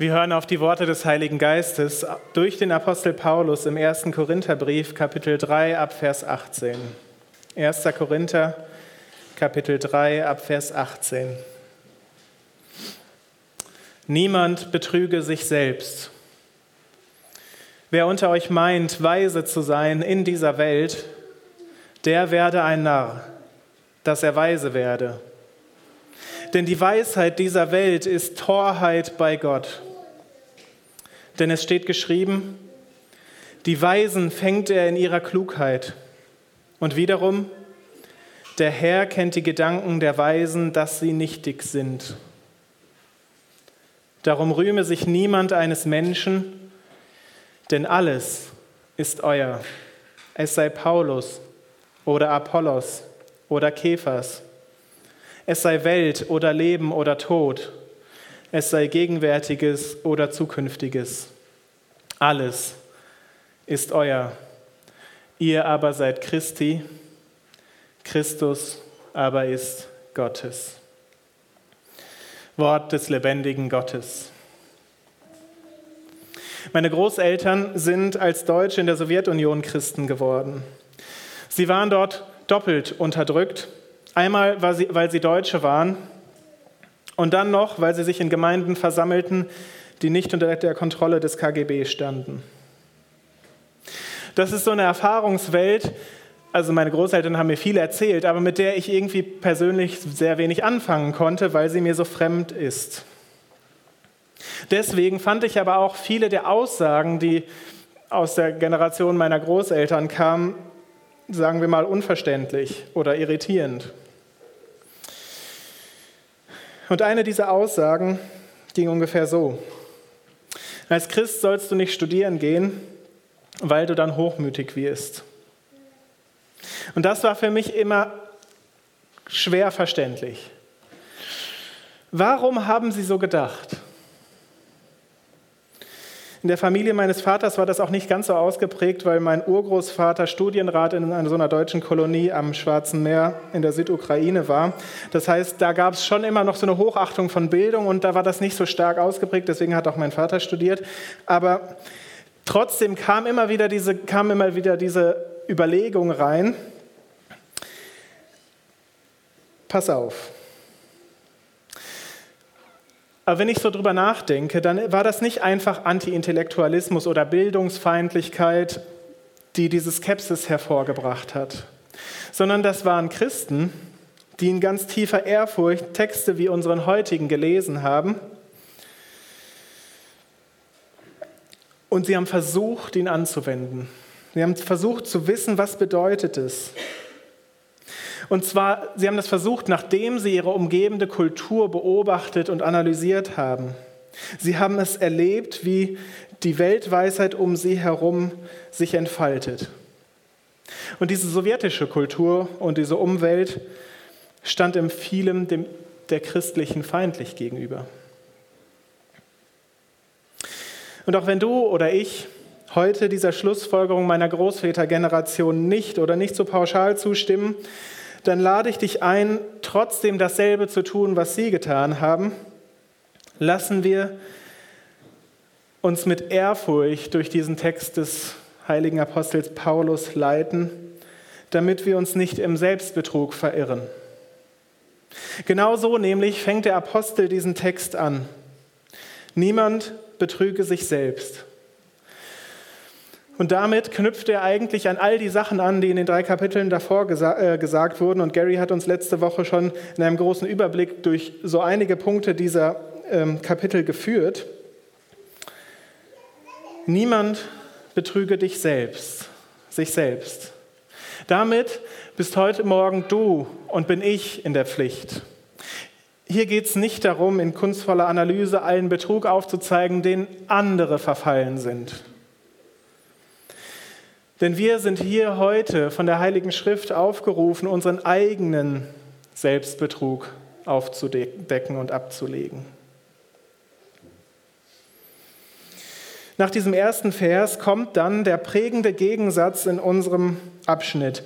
Wir hören auf die Worte des Heiligen Geistes durch den Apostel Paulus im 1. Korintherbrief, Kapitel 3, ab Vers 18. 1. Korinther, Kapitel 3, ab Vers 18. Niemand betrüge sich selbst. Wer unter euch meint, weise zu sein in dieser Welt, der werde ein Narr, dass er weise werde. Denn die Weisheit dieser Welt ist Torheit bei Gott. Denn es steht geschrieben, die Weisen fängt er in ihrer Klugheit. Und wiederum, der Herr kennt die Gedanken der Weisen, dass sie nichtig sind. Darum rühme sich niemand eines Menschen, denn alles ist euer. Es sei Paulus oder Apollos oder Kephas. Es sei Welt oder Leben oder Tod es sei gegenwärtiges oder zukünftiges. Alles ist euer. Ihr aber seid Christi, Christus aber ist Gottes. Wort des lebendigen Gottes. Meine Großeltern sind als Deutsche in der Sowjetunion Christen geworden. Sie waren dort doppelt unterdrückt. Einmal, weil sie Deutsche waren und dann noch, weil sie sich in Gemeinden versammelten, die nicht unter der Kontrolle des KGB standen. Das ist so eine Erfahrungswelt, also meine Großeltern haben mir viel erzählt, aber mit der ich irgendwie persönlich sehr wenig anfangen konnte, weil sie mir so fremd ist. Deswegen fand ich aber auch viele der Aussagen, die aus der Generation meiner Großeltern kamen, sagen wir mal unverständlich oder irritierend. Und eine dieser Aussagen ging ungefähr so. Als Christ sollst du nicht studieren gehen, weil du dann hochmütig wirst. Und das war für mich immer schwer verständlich. Warum haben sie so gedacht? In der Familie meines Vaters war das auch nicht ganz so ausgeprägt, weil mein Urgroßvater Studienrat in einer so einer deutschen Kolonie am Schwarzen Meer in der Südukraine war. Das heißt, da gab es schon immer noch so eine Hochachtung von Bildung und da war das nicht so stark ausgeprägt, deswegen hat auch mein Vater studiert. Aber trotzdem kam immer wieder diese, kam immer wieder diese Überlegung rein, pass auf, aber wenn ich so drüber nachdenke, dann war das nicht einfach Anti-Intellektualismus oder Bildungsfeindlichkeit, die diese Skepsis hervorgebracht hat, sondern das waren Christen, die in ganz tiefer Ehrfurcht Texte wie unseren heutigen gelesen haben. Und sie haben versucht, ihn anzuwenden. Sie haben versucht zu wissen, was bedeutet es. Und zwar, sie haben das versucht, nachdem sie ihre umgebende Kultur beobachtet und analysiert haben. Sie haben es erlebt, wie die Weltweisheit um sie herum sich entfaltet. Und diese sowjetische Kultur und diese Umwelt stand in vielem dem, der christlichen feindlich gegenüber. Und auch wenn du oder ich heute dieser Schlussfolgerung meiner Großvätergeneration nicht oder nicht so pauschal zustimmen, dann lade ich dich ein, trotzdem dasselbe zu tun, was sie getan haben. Lassen wir uns mit Ehrfurcht durch diesen Text des heiligen Apostels Paulus leiten, damit wir uns nicht im Selbstbetrug verirren. Genauso nämlich fängt der Apostel diesen Text an. Niemand betrüge sich selbst. Und damit knüpft er eigentlich an all die Sachen an, die in den drei Kapiteln davor gesa äh, gesagt wurden. Und Gary hat uns letzte Woche schon in einem großen Überblick durch so einige Punkte dieser ähm, Kapitel geführt. Niemand betrüge dich selbst, sich selbst. Damit bist heute Morgen du und bin ich in der Pflicht. Hier geht es nicht darum, in kunstvoller Analyse allen Betrug aufzuzeigen, den andere verfallen sind. Denn wir sind hier heute von der Heiligen Schrift aufgerufen, unseren eigenen Selbstbetrug aufzudecken und abzulegen. Nach diesem ersten Vers kommt dann der prägende Gegensatz in unserem Abschnitt.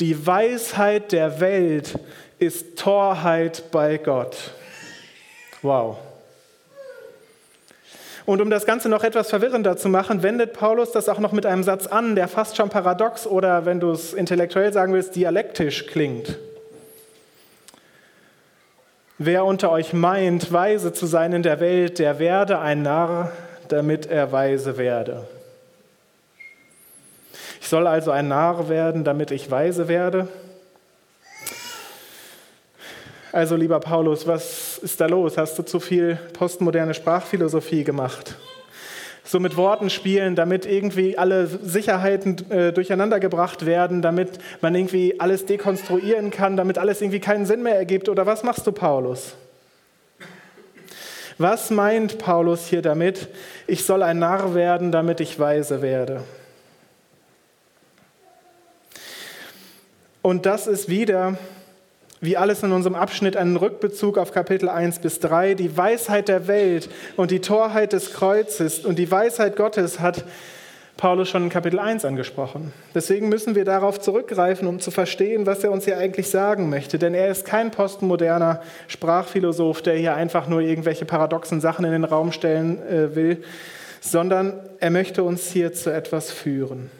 Die Weisheit der Welt ist Torheit bei Gott. Wow. Und um das Ganze noch etwas verwirrender zu machen, wendet Paulus das auch noch mit einem Satz an, der fast schon paradox oder, wenn du es intellektuell sagen willst, dialektisch klingt. Wer unter euch meint, weise zu sein in der Welt, der werde ein Narr, damit er weise werde. Ich soll also ein Narr werden, damit ich weise werde. Also lieber Paulus, was ist da los? Hast du zu viel postmoderne Sprachphilosophie gemacht? So mit Worten spielen, damit irgendwie alle Sicherheiten äh, durcheinandergebracht werden, damit man irgendwie alles dekonstruieren kann, damit alles irgendwie keinen Sinn mehr ergibt? Oder was machst du, Paulus? Was meint Paulus hier damit? Ich soll ein Narr werden, damit ich weise werde. Und das ist wieder wie alles in unserem Abschnitt einen Rückbezug auf Kapitel 1 bis 3. Die Weisheit der Welt und die Torheit des Kreuzes und die Weisheit Gottes hat Paulus schon in Kapitel 1 angesprochen. Deswegen müssen wir darauf zurückgreifen, um zu verstehen, was er uns hier eigentlich sagen möchte. Denn er ist kein postmoderner Sprachphilosoph, der hier einfach nur irgendwelche paradoxen Sachen in den Raum stellen äh, will, sondern er möchte uns hier zu etwas führen.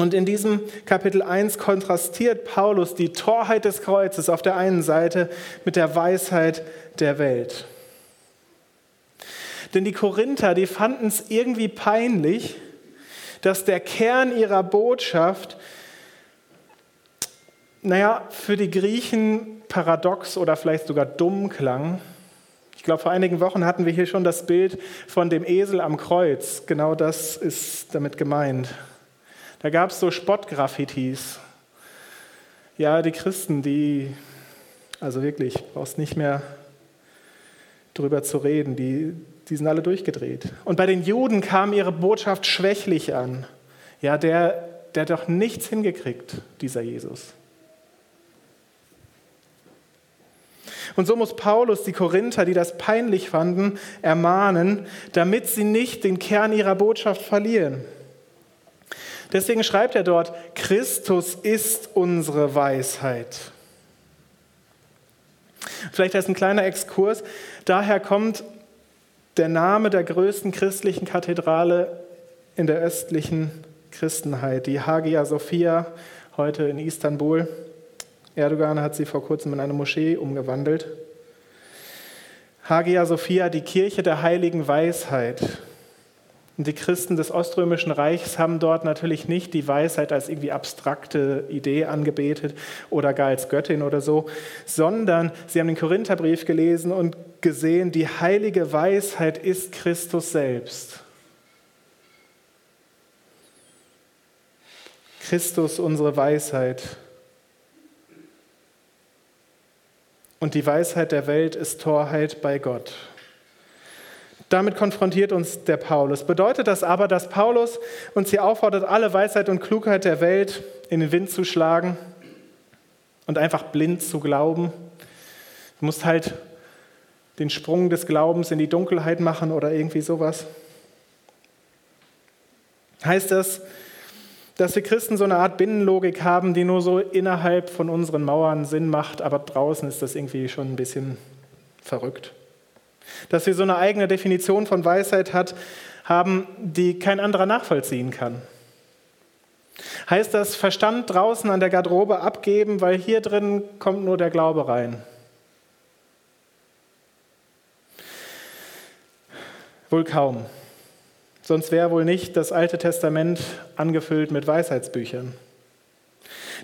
Und in diesem Kapitel 1 kontrastiert Paulus die Torheit des Kreuzes auf der einen Seite mit der Weisheit der Welt. Denn die Korinther, die fanden es irgendwie peinlich, dass der Kern ihrer Botschaft, naja, für die Griechen paradox oder vielleicht sogar dumm klang. Ich glaube, vor einigen Wochen hatten wir hier schon das Bild von dem Esel am Kreuz. Genau das ist damit gemeint. Da gab es so Spottgraffitis. Ja, die Christen, die, also wirklich, brauchst nicht mehr drüber zu reden, die, die sind alle durchgedreht. Und bei den Juden kam ihre Botschaft schwächlich an. Ja, der, der hat doch nichts hingekriegt, dieser Jesus. Und so muss Paulus die Korinther, die das peinlich fanden, ermahnen, damit sie nicht den Kern ihrer Botschaft verlieren. Deswegen schreibt er dort, Christus ist unsere Weisheit. Vielleicht als ein kleiner Exkurs, daher kommt der Name der größten christlichen Kathedrale in der östlichen Christenheit, die Hagia Sophia, heute in Istanbul. Erdogan hat sie vor kurzem in eine Moschee umgewandelt. Hagia Sophia, die Kirche der heiligen Weisheit. Und die Christen des Oströmischen Reichs haben dort natürlich nicht die Weisheit als irgendwie abstrakte Idee angebetet oder gar als Göttin oder so, sondern sie haben den Korintherbrief gelesen und gesehen, die heilige Weisheit ist Christus selbst. Christus unsere Weisheit. Und die Weisheit der Welt ist Torheit bei Gott. Damit konfrontiert uns der Paulus. Bedeutet das aber, dass Paulus uns hier auffordert, alle Weisheit und Klugheit der Welt in den Wind zu schlagen und einfach blind zu glauben? Du musst halt den Sprung des Glaubens in die Dunkelheit machen oder irgendwie sowas. Heißt das, dass wir Christen so eine Art Binnenlogik haben, die nur so innerhalb von unseren Mauern Sinn macht, aber draußen ist das irgendwie schon ein bisschen verrückt? Dass wir so eine eigene Definition von Weisheit hat, haben, die kein anderer nachvollziehen kann. Heißt das Verstand draußen an der Garderobe abgeben, weil hier drin kommt nur der Glaube rein? Wohl kaum. Sonst wäre wohl nicht das Alte Testament angefüllt mit Weisheitsbüchern.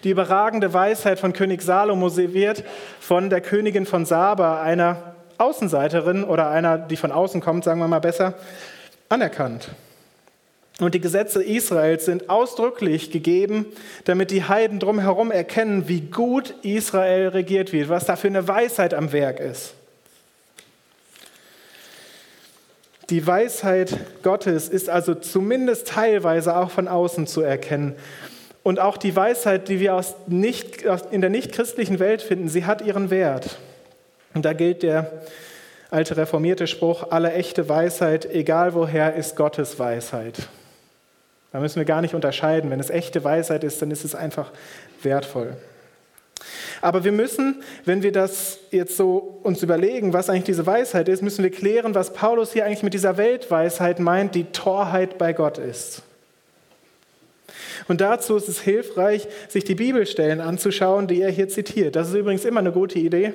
Die überragende Weisheit von König Salomo wird von der Königin von Saba, einer Außenseiterin oder einer, die von außen kommt, sagen wir mal besser, anerkannt. Und die Gesetze Israels sind ausdrücklich gegeben, damit die Heiden drumherum erkennen, wie gut Israel regiert wird, was da für eine Weisheit am Werk ist. Die Weisheit Gottes ist also zumindest teilweise auch von außen zu erkennen. Und auch die Weisheit, die wir aus nicht, in der nichtchristlichen Welt finden, sie hat ihren Wert. Und da gilt der alte reformierte Spruch, alle echte Weisheit, egal woher, ist Gottes Weisheit. Da müssen wir gar nicht unterscheiden. Wenn es echte Weisheit ist, dann ist es einfach wertvoll. Aber wir müssen, wenn wir das jetzt so uns überlegen, was eigentlich diese Weisheit ist, müssen wir klären, was Paulus hier eigentlich mit dieser Weltweisheit meint, die Torheit bei Gott ist. Und dazu ist es hilfreich, sich die Bibelstellen anzuschauen, die er hier zitiert. Das ist übrigens immer eine gute Idee,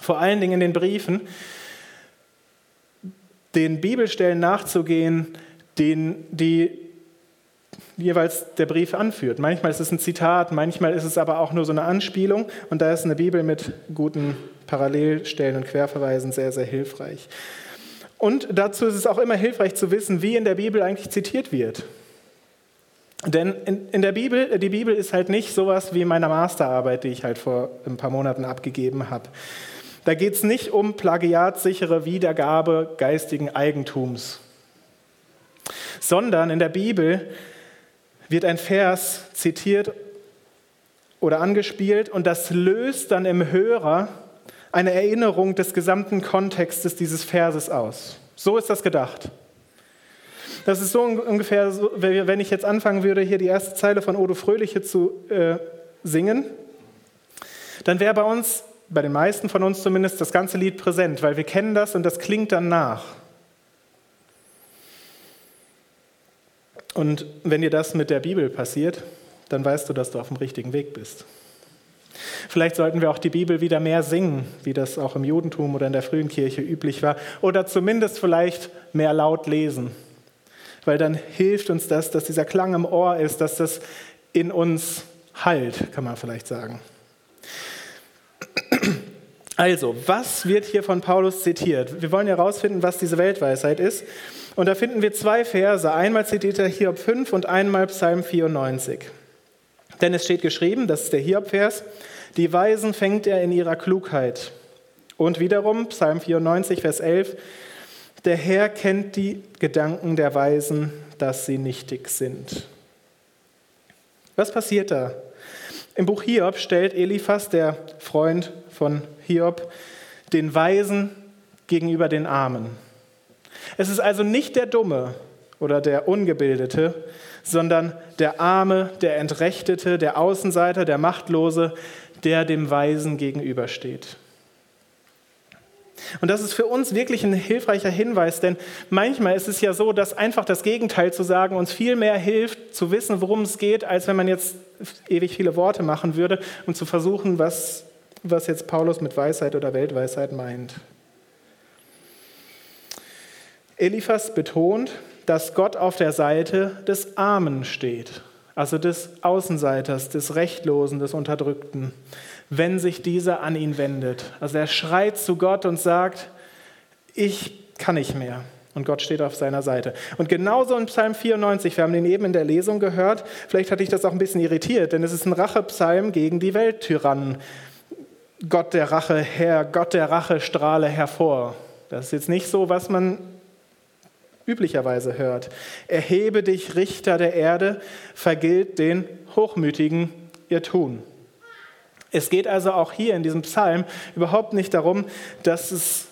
vor allen Dingen in den Briefen, den Bibelstellen nachzugehen, den, die jeweils der Brief anführt. Manchmal ist es ein Zitat, manchmal ist es aber auch nur so eine Anspielung und da ist eine Bibel mit guten Parallelstellen und Querverweisen sehr, sehr hilfreich. Und dazu ist es auch immer hilfreich zu wissen, wie in der Bibel eigentlich zitiert wird. Denn in, in der Bibel, die Bibel ist halt nicht sowas wie meine Masterarbeit, die ich halt vor ein paar Monaten abgegeben habe. Da geht es nicht um plagiatsichere Wiedergabe geistigen Eigentums, sondern in der Bibel wird ein Vers zitiert oder angespielt und das löst dann im Hörer eine Erinnerung des gesamten Kontextes dieses Verses aus. So ist das gedacht. Das ist so ungefähr, wenn ich jetzt anfangen würde, hier die erste Zeile von Odo Fröhliche zu äh, singen, dann wäre bei uns, bei den meisten von uns zumindest, das ganze Lied präsent, weil wir kennen das und das klingt dann nach. Und wenn dir das mit der Bibel passiert, dann weißt du, dass du auf dem richtigen Weg bist. Vielleicht sollten wir auch die Bibel wieder mehr singen, wie das auch im Judentum oder in der frühen Kirche üblich war, oder zumindest vielleicht mehr laut lesen weil dann hilft uns das, dass dieser Klang im Ohr ist, dass das in uns halt, kann man vielleicht sagen. Also, was wird hier von Paulus zitiert? Wir wollen herausfinden, was diese Weltweisheit ist. Und da finden wir zwei Verse. Einmal zitiert er Hiob 5 und einmal Psalm 94. Denn es steht geschrieben, das ist der Hiob-Vers, die Weisen fängt er in ihrer Klugheit. Und wiederum Psalm 94, Vers 11, der Herr kennt die Gedanken der Weisen, dass sie nichtig sind. Was passiert da? Im Buch Hiob stellt Eliphas, der Freund von Hiob, den Weisen gegenüber den Armen. Es ist also nicht der Dumme oder der Ungebildete, sondern der Arme, der Entrechtete, der Außenseiter, der Machtlose, der dem Weisen gegenübersteht. Und das ist für uns wirklich ein hilfreicher Hinweis, denn manchmal ist es ja so, dass einfach das Gegenteil zu sagen uns viel mehr hilft, zu wissen, worum es geht, als wenn man jetzt ewig viele Worte machen würde, um zu versuchen, was, was jetzt Paulus mit Weisheit oder Weltweisheit meint. Eliphas betont, dass Gott auf der Seite des Armen steht, also des Außenseiters, des Rechtlosen, des Unterdrückten wenn sich dieser an ihn wendet. Also er schreit zu Gott und sagt, ich kann nicht mehr. Und Gott steht auf seiner Seite. Und genauso in Psalm 94, wir haben den eben in der Lesung gehört, vielleicht hat dich das auch ein bisschen irritiert, denn es ist ein Rachepsalm gegen die Welttyrannen. Gott der Rache her, Gott der Rache strahle hervor. Das ist jetzt nicht so, was man üblicherweise hört. Erhebe dich, Richter der Erde, vergilt den Hochmütigen ihr Tun. Es geht also auch hier in diesem Psalm überhaupt nicht darum, dass es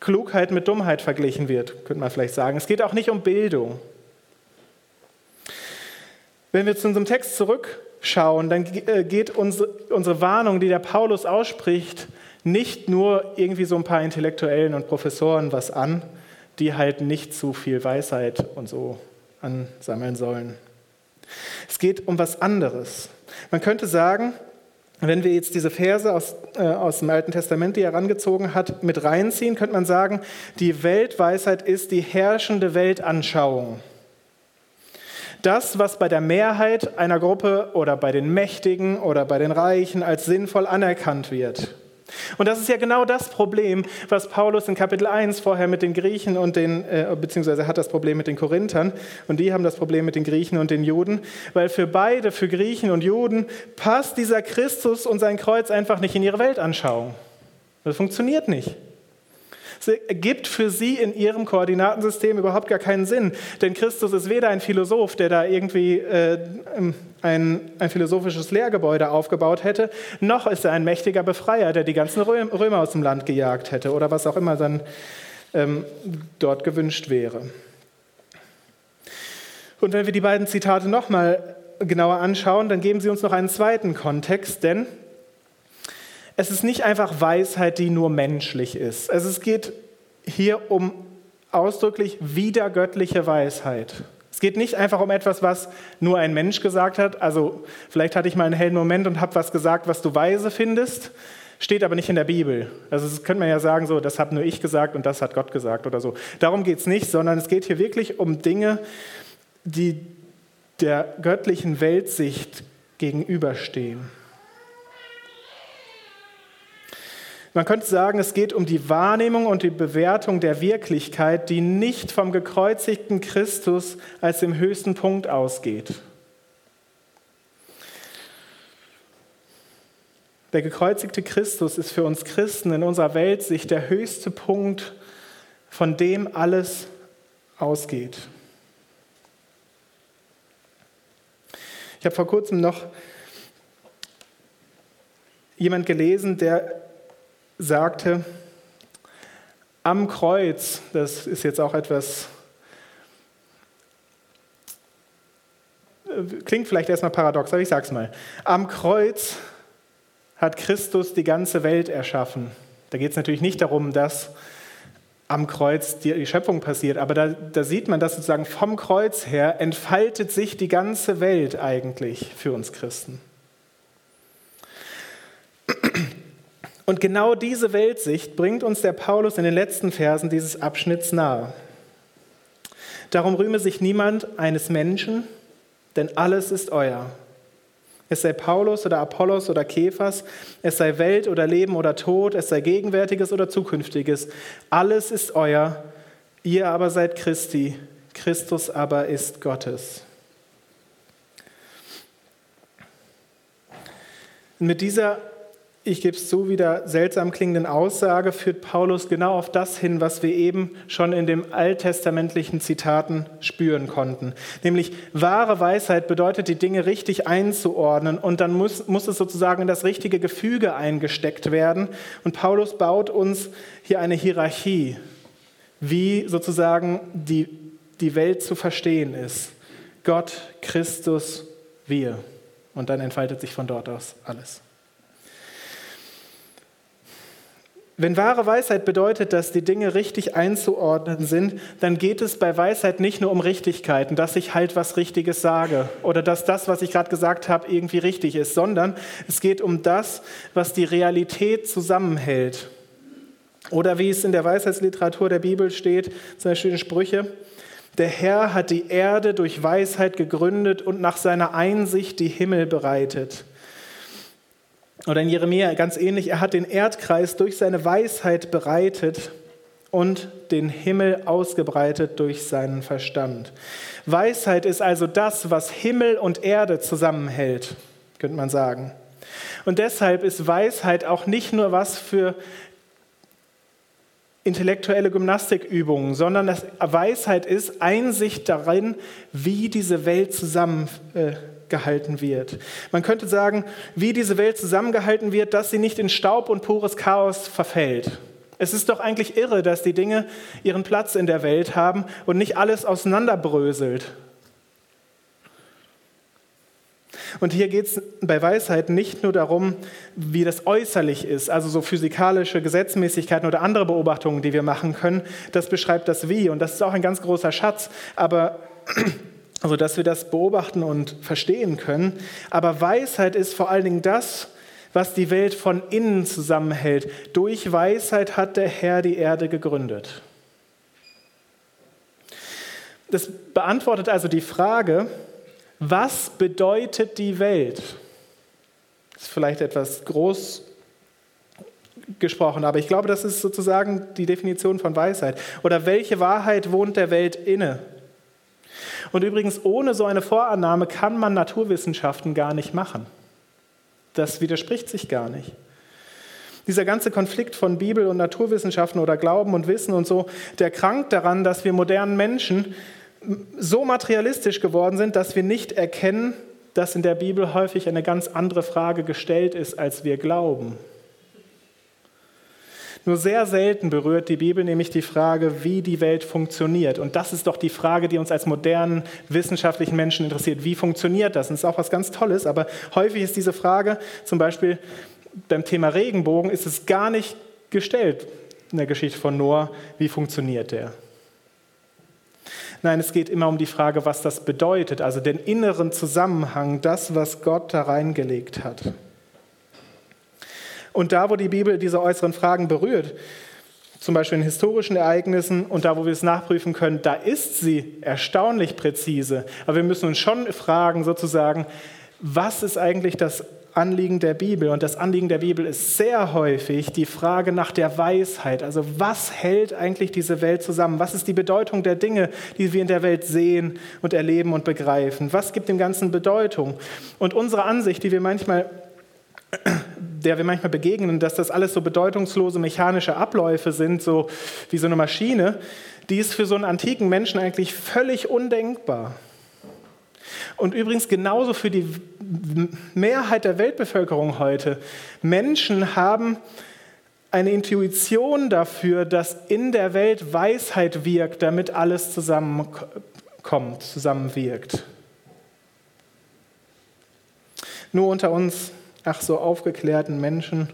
Klugheit mit Dummheit verglichen wird, könnte man vielleicht sagen. Es geht auch nicht um Bildung. Wenn wir zu unserem Text zurückschauen, dann äh, geht unsere Warnung, die der Paulus ausspricht, nicht nur irgendwie so ein paar Intellektuellen und Professoren was an, die halt nicht zu viel Weisheit und so ansammeln sollen. Es geht um was anderes. Man könnte sagen, wenn wir jetzt diese Verse aus, äh, aus dem Alten Testament, die er herangezogen hat, mit reinziehen, könnte man sagen, die Weltweisheit ist die herrschende Weltanschauung. Das, was bei der Mehrheit einer Gruppe oder bei den Mächtigen oder bei den Reichen als sinnvoll anerkannt wird. Und das ist ja genau das Problem, was Paulus in Kapitel 1 vorher mit den Griechen und den, äh, beziehungsweise hat das Problem mit den Korinthern und die haben das Problem mit den Griechen und den Juden, weil für beide, für Griechen und Juden, passt dieser Christus und sein Kreuz einfach nicht in ihre Weltanschauung. Das funktioniert nicht. Es ergibt für sie in ihrem Koordinatensystem überhaupt gar keinen Sinn, denn Christus ist weder ein Philosoph, der da irgendwie äh, ein, ein, philosophisches Lehrgebäude aufgebaut hätte, noch ist er ein mächtiger Befreier, der die ganzen Römer aus dem Land gejagt hätte oder was auch immer dann ähm, dort gewünscht wäre. Und wenn wir die beiden Zitate nochmal genauer anschauen, dann geben sie uns noch einen zweiten Kontext, denn es ist nicht einfach Weisheit, die nur menschlich ist. Es geht hier um ausdrücklich wiedergöttliche Weisheit. Es geht nicht einfach um etwas, was nur ein Mensch gesagt hat. Also vielleicht hatte ich mal einen hellen Moment und habe was gesagt, was du weise findest, steht aber nicht in der Bibel. Also das könnte man ja sagen, so, das habe nur ich gesagt und das hat Gott gesagt oder so. Darum geht es nicht, sondern es geht hier wirklich um Dinge, die der göttlichen Weltsicht gegenüberstehen. Man könnte sagen, es geht um die Wahrnehmung und die Bewertung der Wirklichkeit, die nicht vom gekreuzigten Christus als dem höchsten Punkt ausgeht. Der gekreuzigte Christus ist für uns Christen in unserer Weltsicht der höchste Punkt, von dem alles ausgeht. Ich habe vor kurzem noch jemand gelesen, der sagte, am Kreuz, das ist jetzt auch etwas, klingt vielleicht erstmal paradox, aber ich sage es mal. Am Kreuz hat Christus die ganze Welt erschaffen. Da geht es natürlich nicht darum, dass am Kreuz die Schöpfung passiert, aber da, da sieht man, dass sozusagen vom Kreuz her entfaltet sich die ganze Welt eigentlich für uns Christen. Und genau diese Weltsicht bringt uns der Paulus in den letzten Versen dieses Abschnitts nahe. Darum rühme sich niemand eines Menschen, denn alles ist euer. Es sei Paulus oder Apollos oder Kephas, es sei Welt oder Leben oder Tod, es sei Gegenwärtiges oder Zukünftiges. Alles ist euer, ihr aber seid Christi, Christus aber ist Gottes. mit dieser ich gebe es zu, wieder seltsam klingenden Aussage führt Paulus genau auf das hin, was wir eben schon in den alttestamentlichen Zitaten spüren konnten. Nämlich wahre Weisheit bedeutet, die Dinge richtig einzuordnen und dann muss, muss es sozusagen in das richtige Gefüge eingesteckt werden. Und Paulus baut uns hier eine Hierarchie, wie sozusagen die, die Welt zu verstehen ist. Gott, Christus, wir. Und dann entfaltet sich von dort aus alles. Wenn wahre Weisheit bedeutet, dass die Dinge richtig einzuordnen sind, dann geht es bei Weisheit nicht nur um Richtigkeiten, dass ich halt was Richtiges sage oder dass das, was ich gerade gesagt habe, irgendwie richtig ist, sondern es geht um das, was die Realität zusammenhält. Oder wie es in der Weisheitsliteratur der Bibel steht, zum Beispiel in Sprüche, der Herr hat die Erde durch Weisheit gegründet und nach seiner Einsicht die Himmel bereitet. Oder in Jeremia ganz ähnlich, er hat den Erdkreis durch seine Weisheit bereitet und den Himmel ausgebreitet durch seinen Verstand. Weisheit ist also das, was Himmel und Erde zusammenhält, könnte man sagen. Und deshalb ist Weisheit auch nicht nur was für intellektuelle Gymnastikübungen, sondern das Weisheit ist Einsicht darin, wie diese Welt zusammen äh, gehalten wird. Man könnte sagen, wie diese Welt zusammengehalten wird, dass sie nicht in Staub und pures Chaos verfällt. Es ist doch eigentlich irre, dass die Dinge ihren Platz in der Welt haben und nicht alles auseinanderbröselt. Und hier geht es bei Weisheit nicht nur darum, wie das äußerlich ist, also so physikalische Gesetzmäßigkeiten oder andere Beobachtungen, die wir machen können. Das beschreibt das Wie und das ist auch ein ganz großer Schatz. Aber also dass wir das beobachten und verstehen können. Aber Weisheit ist vor allen Dingen das, was die Welt von innen zusammenhält. Durch Weisheit hat der Herr die Erde gegründet. Das beantwortet also die Frage, was bedeutet die Welt? Das ist vielleicht etwas groß gesprochen, aber ich glaube, das ist sozusagen die Definition von Weisheit. Oder welche Wahrheit wohnt der Welt inne? Und übrigens, ohne so eine Vorannahme kann man Naturwissenschaften gar nicht machen. Das widerspricht sich gar nicht. Dieser ganze Konflikt von Bibel und Naturwissenschaften oder Glauben und Wissen und so, der krankt daran, dass wir modernen Menschen so materialistisch geworden sind, dass wir nicht erkennen, dass in der Bibel häufig eine ganz andere Frage gestellt ist, als wir glauben. Nur sehr selten berührt die Bibel nämlich die Frage, wie die Welt funktioniert. Und das ist doch die Frage, die uns als modernen wissenschaftlichen Menschen interessiert. Wie funktioniert das? Und das ist auch was ganz Tolles, aber häufig ist diese Frage zum Beispiel, beim Thema Regenbogen ist es gar nicht gestellt in der Geschichte von Noah, wie funktioniert der. Nein, es geht immer um die Frage, was das bedeutet, also den inneren Zusammenhang, das, was Gott da reingelegt hat. Und da, wo die Bibel diese äußeren Fragen berührt, zum Beispiel in historischen Ereignissen und da, wo wir es nachprüfen können, da ist sie erstaunlich präzise. Aber wir müssen uns schon fragen, sozusagen, was ist eigentlich das Anliegen der Bibel? Und das Anliegen der Bibel ist sehr häufig die Frage nach der Weisheit. Also was hält eigentlich diese Welt zusammen? Was ist die Bedeutung der Dinge, die wir in der Welt sehen und erleben und begreifen? Was gibt dem Ganzen Bedeutung? Und unsere Ansicht, die wir manchmal der wir manchmal begegnen, dass das alles so bedeutungslose mechanische Abläufe sind, so wie so eine Maschine, die ist für so einen antiken Menschen eigentlich völlig undenkbar. Und übrigens genauso für die Mehrheit der Weltbevölkerung heute. Menschen haben eine Intuition dafür, dass in der Welt Weisheit wirkt, damit alles zusammenkommt, zusammenwirkt. Nur unter uns ach so aufgeklärten Menschen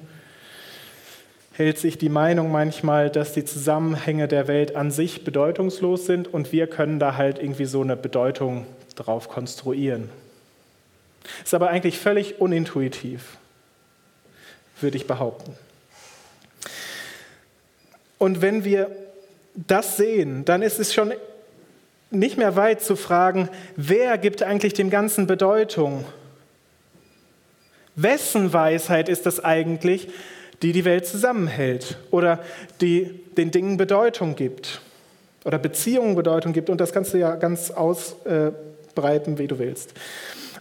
hält sich die Meinung manchmal, dass die Zusammenhänge der Welt an sich bedeutungslos sind und wir können da halt irgendwie so eine Bedeutung drauf konstruieren. Ist aber eigentlich völlig unintuitiv, würde ich behaupten. Und wenn wir das sehen, dann ist es schon nicht mehr weit zu fragen, wer gibt eigentlich dem Ganzen Bedeutung? Wessen Weisheit ist es eigentlich, die die Welt zusammenhält oder die den Dingen Bedeutung gibt oder Beziehungen Bedeutung gibt? Und das kannst du ja ganz ausbreiten, wie du willst.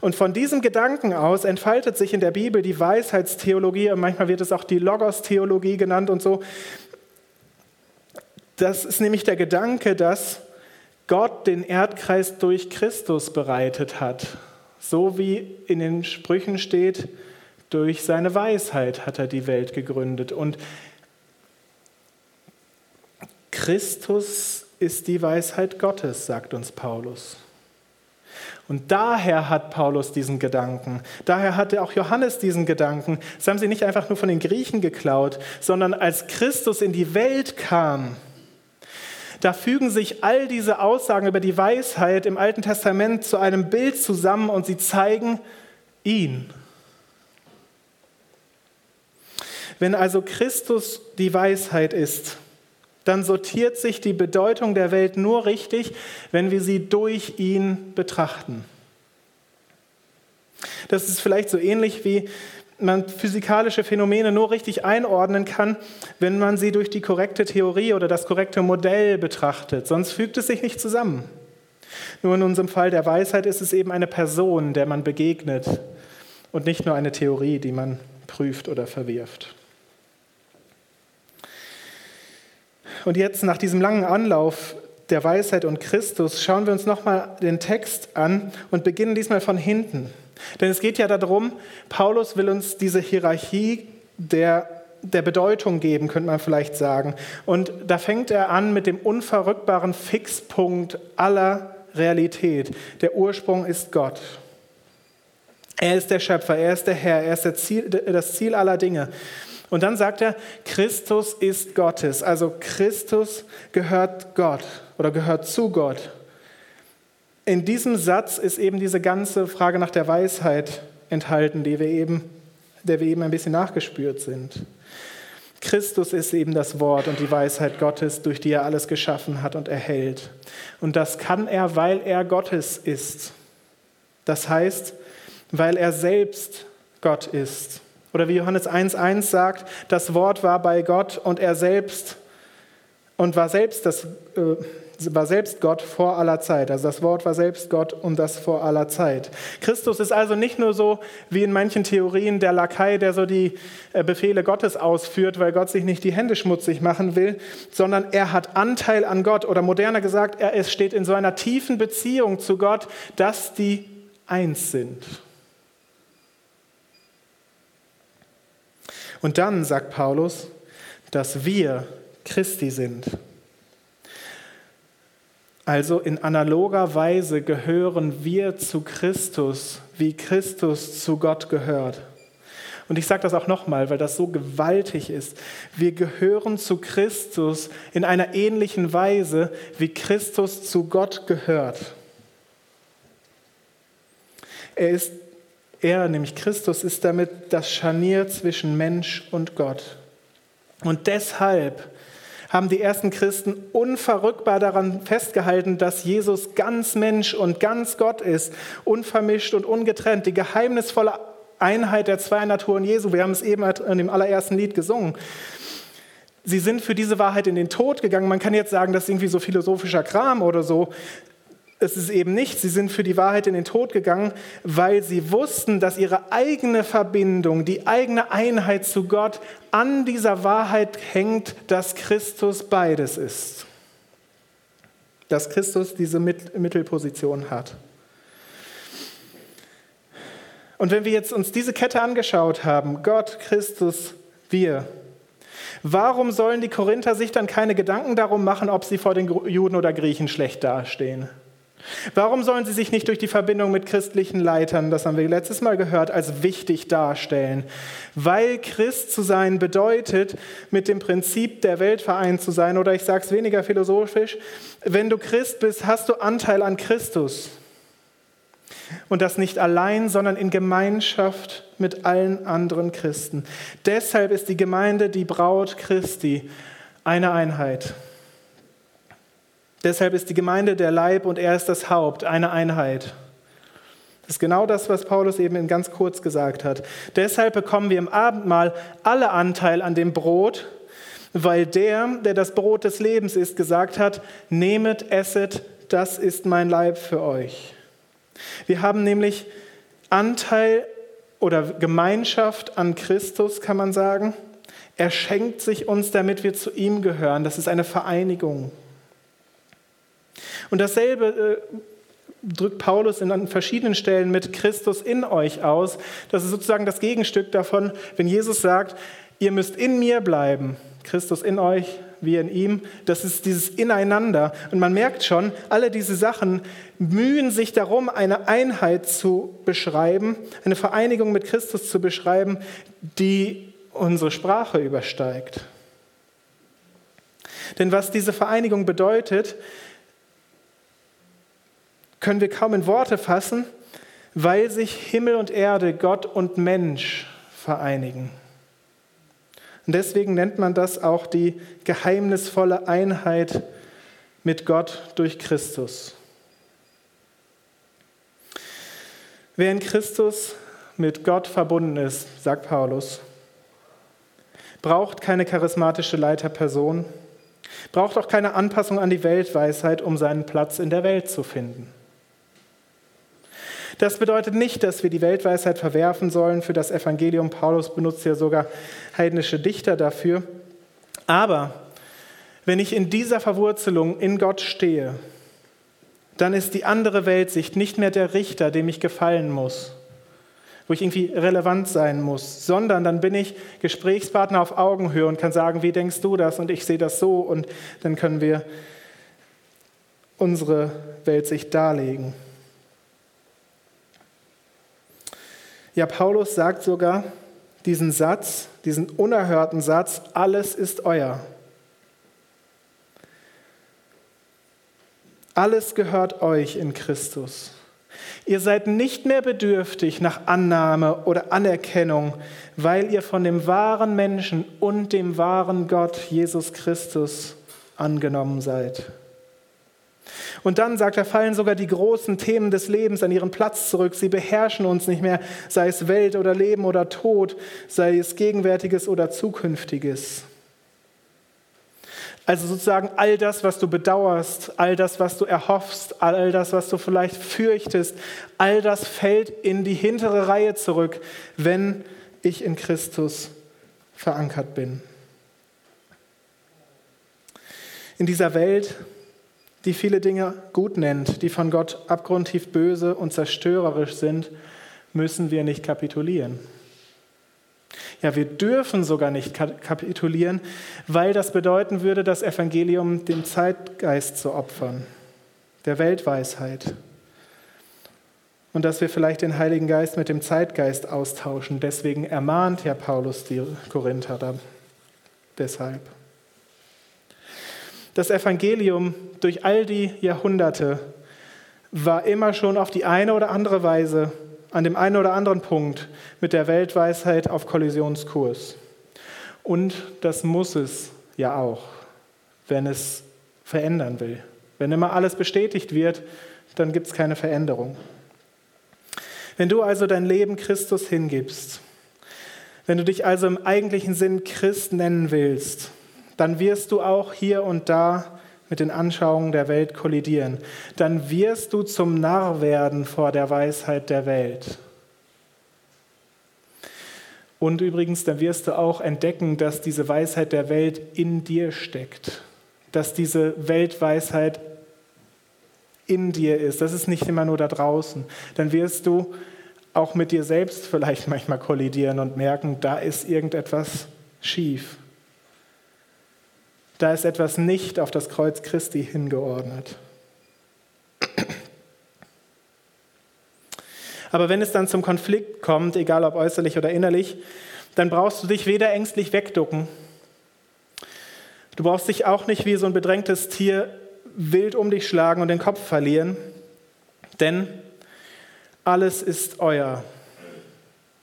Und von diesem Gedanken aus entfaltet sich in der Bibel die Weisheitstheologie, und manchmal wird es auch die Logos-Theologie genannt und so. Das ist nämlich der Gedanke, dass Gott den Erdkreis durch Christus bereitet hat. So wie in den Sprüchen steht, durch seine Weisheit hat er die Welt gegründet. Und Christus ist die Weisheit Gottes, sagt uns Paulus. Und daher hat Paulus diesen Gedanken, daher hatte auch Johannes diesen Gedanken. Das haben sie nicht einfach nur von den Griechen geklaut, sondern als Christus in die Welt kam, da fügen sich all diese Aussagen über die Weisheit im Alten Testament zu einem Bild zusammen und sie zeigen ihn. Wenn also Christus die Weisheit ist, dann sortiert sich die Bedeutung der Welt nur richtig, wenn wir sie durch ihn betrachten. Das ist vielleicht so ähnlich wie man physikalische Phänomene nur richtig einordnen kann, wenn man sie durch die korrekte Theorie oder das korrekte Modell betrachtet. Sonst fügt es sich nicht zusammen. Nur in unserem Fall der Weisheit ist es eben eine Person, der man begegnet und nicht nur eine Theorie, die man prüft oder verwirft. Und jetzt nach diesem langen Anlauf der Weisheit und Christus schauen wir uns nochmal den Text an und beginnen diesmal von hinten. Denn es geht ja darum, Paulus will uns diese Hierarchie der, der Bedeutung geben, könnte man vielleicht sagen. Und da fängt er an mit dem unverrückbaren Fixpunkt aller Realität. Der Ursprung ist Gott. Er ist der Schöpfer, er ist der Herr, er ist Ziel, das Ziel aller Dinge. Und dann sagt er, Christus ist Gottes. Also Christus gehört Gott oder gehört zu Gott. In diesem Satz ist eben diese ganze Frage nach der Weisheit enthalten, die wir eben, der wir eben ein bisschen nachgespürt sind. Christus ist eben das Wort und die Weisheit Gottes, durch die er alles geschaffen hat und erhält. Und das kann er, weil er Gottes ist. Das heißt, weil er selbst Gott ist. Oder wie Johannes 1.1 sagt, das Wort war bei Gott und er selbst und war selbst, das, äh, war selbst Gott vor aller Zeit. Also das Wort war selbst Gott und das vor aller Zeit. Christus ist also nicht nur so wie in manchen Theorien der Lakai, der so die äh, Befehle Gottes ausführt, weil Gott sich nicht die Hände schmutzig machen will, sondern er hat Anteil an Gott. Oder moderner gesagt, er steht in so einer tiefen Beziehung zu Gott, dass die eins sind. Und dann sagt Paulus, dass wir Christi sind. Also in analoger Weise gehören wir zu Christus, wie Christus zu Gott gehört. Und ich sage das auch nochmal, weil das so gewaltig ist. Wir gehören zu Christus in einer ähnlichen Weise, wie Christus zu Gott gehört. Er ist, er, nämlich Christus, ist damit das Scharnier zwischen Mensch und Gott. Und deshalb haben die ersten Christen unverrückbar daran festgehalten, dass Jesus ganz Mensch und ganz Gott ist, unvermischt und ungetrennt, die geheimnisvolle Einheit der zwei Naturen Jesu. Wir haben es eben in dem allerersten Lied gesungen. Sie sind für diese Wahrheit in den Tod gegangen. Man kann jetzt sagen, das ist irgendwie so philosophischer Kram oder so es ist eben nicht, sie sind für die Wahrheit in den Tod gegangen, weil sie wussten, dass ihre eigene Verbindung, die eigene Einheit zu Gott an dieser Wahrheit hängt, dass Christus beides ist. Dass Christus diese Mittelposition hat. Und wenn wir jetzt uns diese Kette angeschaut haben, Gott, Christus, wir, warum sollen die Korinther sich dann keine Gedanken darum machen, ob sie vor den Juden oder Griechen schlecht dastehen? Warum sollen sie sich nicht durch die Verbindung mit christlichen Leitern, das haben wir letztes Mal gehört, als wichtig darstellen? Weil Christ zu sein bedeutet, mit dem Prinzip der Welt vereint zu sein, oder ich sage es weniger philosophisch, wenn du Christ bist, hast du Anteil an Christus. Und das nicht allein, sondern in Gemeinschaft mit allen anderen Christen. Deshalb ist die Gemeinde die Braut Christi eine Einheit. Deshalb ist die Gemeinde der Leib und er ist das Haupt, eine Einheit. Das ist genau das, was Paulus eben in ganz kurz gesagt hat. Deshalb bekommen wir im Abendmahl alle Anteil an dem Brot, weil der, der das Brot des Lebens ist, gesagt hat, nehmet, esset, das ist mein Leib für euch. Wir haben nämlich Anteil oder Gemeinschaft an Christus, kann man sagen. Er schenkt sich uns, damit wir zu ihm gehören. Das ist eine Vereinigung. Und dasselbe äh, drückt Paulus in verschiedenen Stellen mit Christus in euch aus. Das ist sozusagen das Gegenstück davon, wenn Jesus sagt, ihr müsst in mir bleiben, Christus in euch, wir in ihm. Das ist dieses Ineinander. Und man merkt schon, alle diese Sachen mühen sich darum, eine Einheit zu beschreiben, eine Vereinigung mit Christus zu beschreiben, die unsere Sprache übersteigt. Denn was diese Vereinigung bedeutet, können wir kaum in Worte fassen, weil sich Himmel und Erde, Gott und Mensch vereinigen. Und deswegen nennt man das auch die geheimnisvolle Einheit mit Gott durch Christus. Wer in Christus mit Gott verbunden ist, sagt Paulus, braucht keine charismatische Leiterperson, braucht auch keine Anpassung an die Weltweisheit, um seinen Platz in der Welt zu finden. Das bedeutet nicht, dass wir die Weltweisheit verwerfen sollen für das Evangelium. Paulus benutzt ja sogar heidnische Dichter dafür. Aber wenn ich in dieser Verwurzelung in Gott stehe, dann ist die andere Weltsicht nicht mehr der Richter, dem ich gefallen muss, wo ich irgendwie relevant sein muss, sondern dann bin ich Gesprächspartner auf Augenhöhe und kann sagen, wie denkst du das und ich sehe das so und dann können wir unsere Weltsicht darlegen. Ja, Paulus sagt sogar diesen Satz, diesen unerhörten Satz, alles ist euer. Alles gehört euch in Christus. Ihr seid nicht mehr bedürftig nach Annahme oder Anerkennung, weil ihr von dem wahren Menschen und dem wahren Gott Jesus Christus angenommen seid. Und dann, sagt er, fallen sogar die großen Themen des Lebens an ihren Platz zurück. Sie beherrschen uns nicht mehr, sei es Welt oder Leben oder Tod, sei es Gegenwärtiges oder Zukünftiges. Also sozusagen all das, was du bedauerst, all das, was du erhoffst, all das, was du vielleicht fürchtest, all das fällt in die hintere Reihe zurück, wenn ich in Christus verankert bin. In dieser Welt die viele Dinge gut nennt, die von Gott abgrundtief böse und zerstörerisch sind, müssen wir nicht kapitulieren. Ja, wir dürfen sogar nicht kapitulieren, weil das bedeuten würde, das Evangelium dem Zeitgeist zu opfern, der Weltweisheit. und dass wir vielleicht den Heiligen Geist mit dem Zeitgeist austauschen. Deswegen ermahnt ja Paulus die Korinther da deshalb. Das Evangelium durch all die Jahrhunderte war immer schon auf die eine oder andere Weise, an dem einen oder anderen Punkt mit der Weltweisheit auf Kollisionskurs. Und das muss es ja auch, wenn es verändern will. Wenn immer alles bestätigt wird, dann gibt es keine Veränderung. Wenn du also dein Leben Christus hingibst, wenn du dich also im eigentlichen Sinn Christ nennen willst, dann wirst du auch hier und da mit den Anschauungen der Welt kollidieren. Dann wirst du zum Narr werden vor der Weisheit der Welt. Und übrigens, dann wirst du auch entdecken, dass diese Weisheit der Welt in dir steckt. Dass diese Weltweisheit in dir ist. Das ist nicht immer nur da draußen. Dann wirst du auch mit dir selbst vielleicht manchmal kollidieren und merken, da ist irgendetwas schief. Da ist etwas nicht auf das Kreuz Christi hingeordnet. Aber wenn es dann zum Konflikt kommt, egal ob äußerlich oder innerlich, dann brauchst du dich weder ängstlich wegducken, du brauchst dich auch nicht wie so ein bedrängtes Tier wild um dich schlagen und den Kopf verlieren, denn alles ist euer.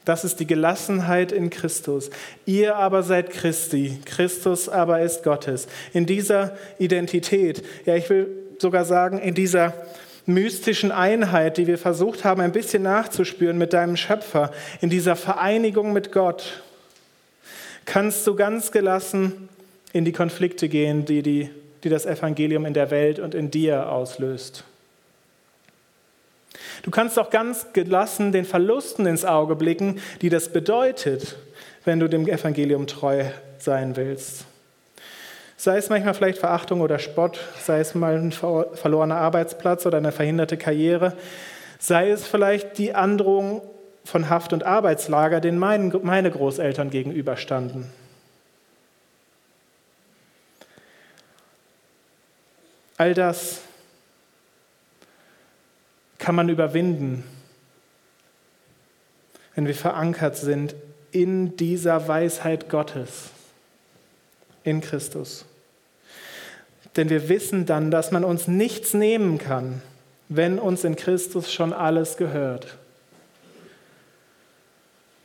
Das ist die Gelassenheit in Christus. Ihr aber seid Christi, Christus aber ist Gottes. In dieser Identität, ja ich will sogar sagen, in dieser mystischen Einheit, die wir versucht haben ein bisschen nachzuspüren mit deinem Schöpfer, in dieser Vereinigung mit Gott, kannst du ganz gelassen in die Konflikte gehen, die, die, die das Evangelium in der Welt und in dir auslöst. Du kannst auch ganz gelassen den Verlusten ins Auge blicken, die das bedeutet, wenn du dem Evangelium treu sein willst. Sei es manchmal vielleicht Verachtung oder Spott, sei es mal ein verlorener Arbeitsplatz oder eine verhinderte Karriere, sei es vielleicht die Androhung von Haft- und Arbeitslager, denen meine Großeltern gegenüberstanden. All das kann man überwinden, wenn wir verankert sind in dieser Weisheit Gottes, in Christus. Denn wir wissen dann, dass man uns nichts nehmen kann, wenn uns in Christus schon alles gehört.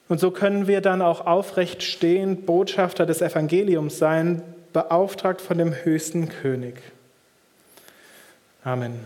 Und so können wir dann auch aufrecht stehen, Botschafter des Evangeliums sein, beauftragt von dem höchsten König. Amen.